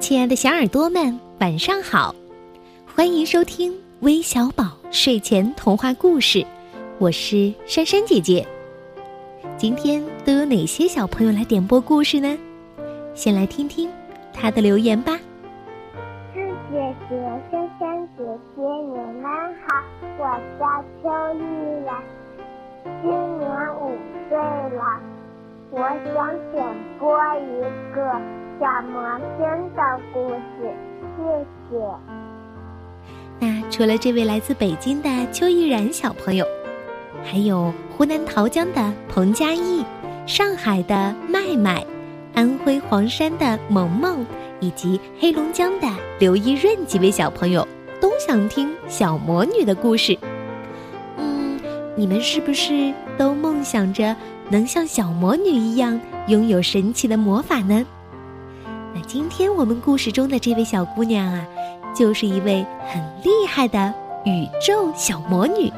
亲爱的小耳朵们，晚上好！欢迎收听微小宝睡前童话故事，我是珊珊姐姐。今天都有哪些小朋友来点播故事呢？先来听听他的留言吧。是姐姐、珊珊姐姐你们好，我叫邱玉然，今年五岁了，我想点播一个。小魔仙的故事，谢谢。那除了这位来自北京的邱毅然小朋友，还有湖南桃江的彭佳艺、上海的麦麦、安徽黄山的萌萌，以及黑龙江的刘一润几位小朋友，都想听小魔女的故事。嗯，你们是不是都梦想着能像小魔女一样拥有神奇的魔法呢？那今天我们故事中的这位小姑娘啊，就是一位很厉害的宇宙小魔女，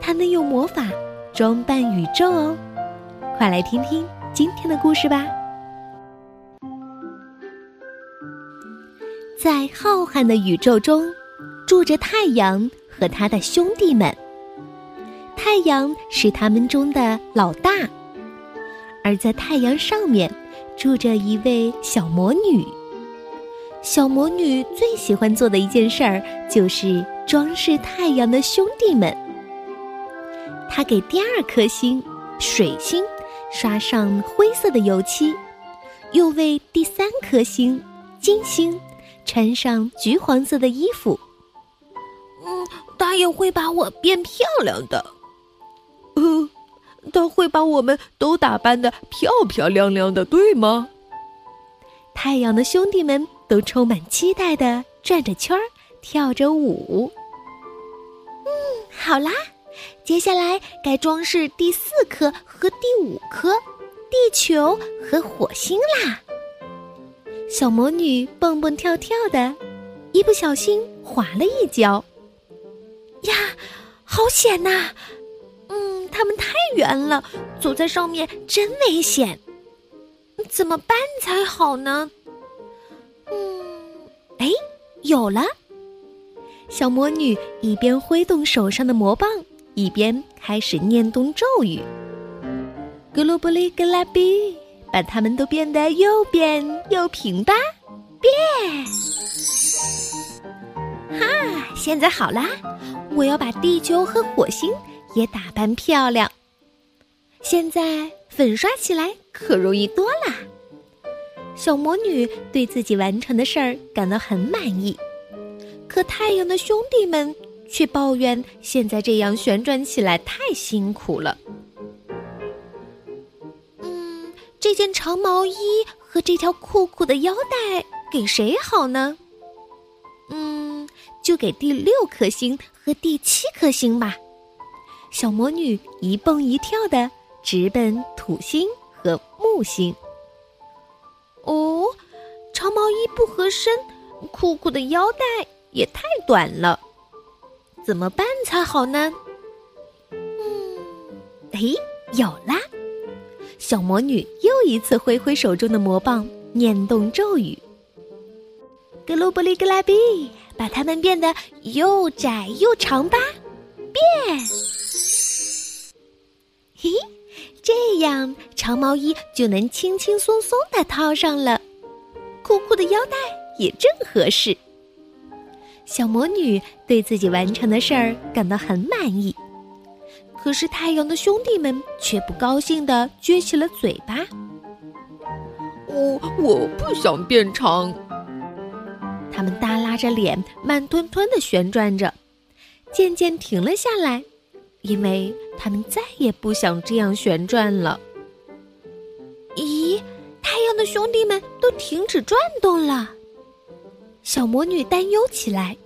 她能用魔法装扮宇宙哦。快来听听今天的故事吧。在浩瀚的宇宙中，住着太阳和他的兄弟们。太阳是他们中的老大，而在太阳上面。住着一位小魔女。小魔女最喜欢做的一件事儿就是装饰太阳的兄弟们。她给第二颗星水星刷上灰色的油漆，又为第三颗星金星穿上橘黄色的衣服。嗯，她也会把我变漂亮的。嗯。他会把我们都打扮的漂漂亮亮的，对吗？太阳的兄弟们都充满期待的转着圈儿，跳着舞。嗯，好啦，接下来该装饰第四颗和第五颗，地球和火星啦。小魔女蹦蹦跳跳的，一不小心滑了一跤。呀，好险呐！它们太远了，走在上面真危险，怎么办才好呢？嗯，哎，有了！小魔女一边挥动手上的魔棒，一边开始念动咒语：“格鲁布里格拉比，把它们都变得又扁又平吧！”变！哈，现在好啦！我要把地球和火星。也打扮漂亮，现在粉刷起来可容易多啦。小魔女对自己完成的事儿感到很满意，可太阳的兄弟们却抱怨现在这样旋转起来太辛苦了。嗯，这件长毛衣和这条酷酷的腰带给谁好呢？嗯，就给第六颗星和第七颗星吧。小魔女一蹦一跳的直奔土星和木星。哦，长毛衣不合身，酷酷的腰带也太短了，怎么办才好呢？嗯，哎，有啦！小魔女又一次挥挥手中的魔棒，念动咒语：“格鲁布里格拉比，把它们变得又窄又长吧！”变。样长毛衣就能轻轻松松的套上了，酷酷的腰带也正合适。小魔女对自己完成的事儿感到很满意，可是太阳的兄弟们却不高兴的撅起了嘴巴。我我不想变长。他们耷拉着脸，慢吞吞的旋转着，渐渐停了下来。因为他们再也不想这样旋转了。咦，太阳的兄弟们都停止转动了。小魔女担忧起来。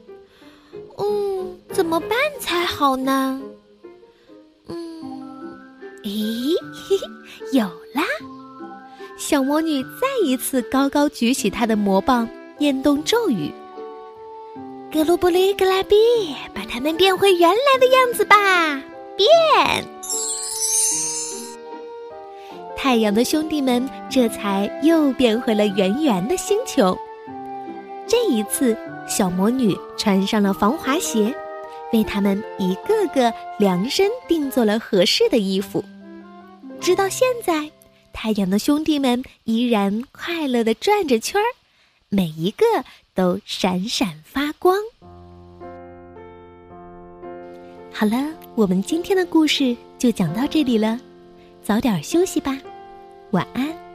嗯，怎么办才好呢？嗯，咦，嘿嘿，有啦！小魔女再一次高高举起她的魔棒，念动咒语。格鲁布里格拉比，把它们变回原来的样子吧！变！太阳的兄弟们这才又变回了圆圆的星球。这一次，小魔女穿上了防滑鞋，为他们一个个量身定做了合适的衣服。直到现在，太阳的兄弟们依然快乐的转着圈儿，每一个都闪闪发光。好了，我们今天的故事就讲到这里了，早点休息吧，晚安。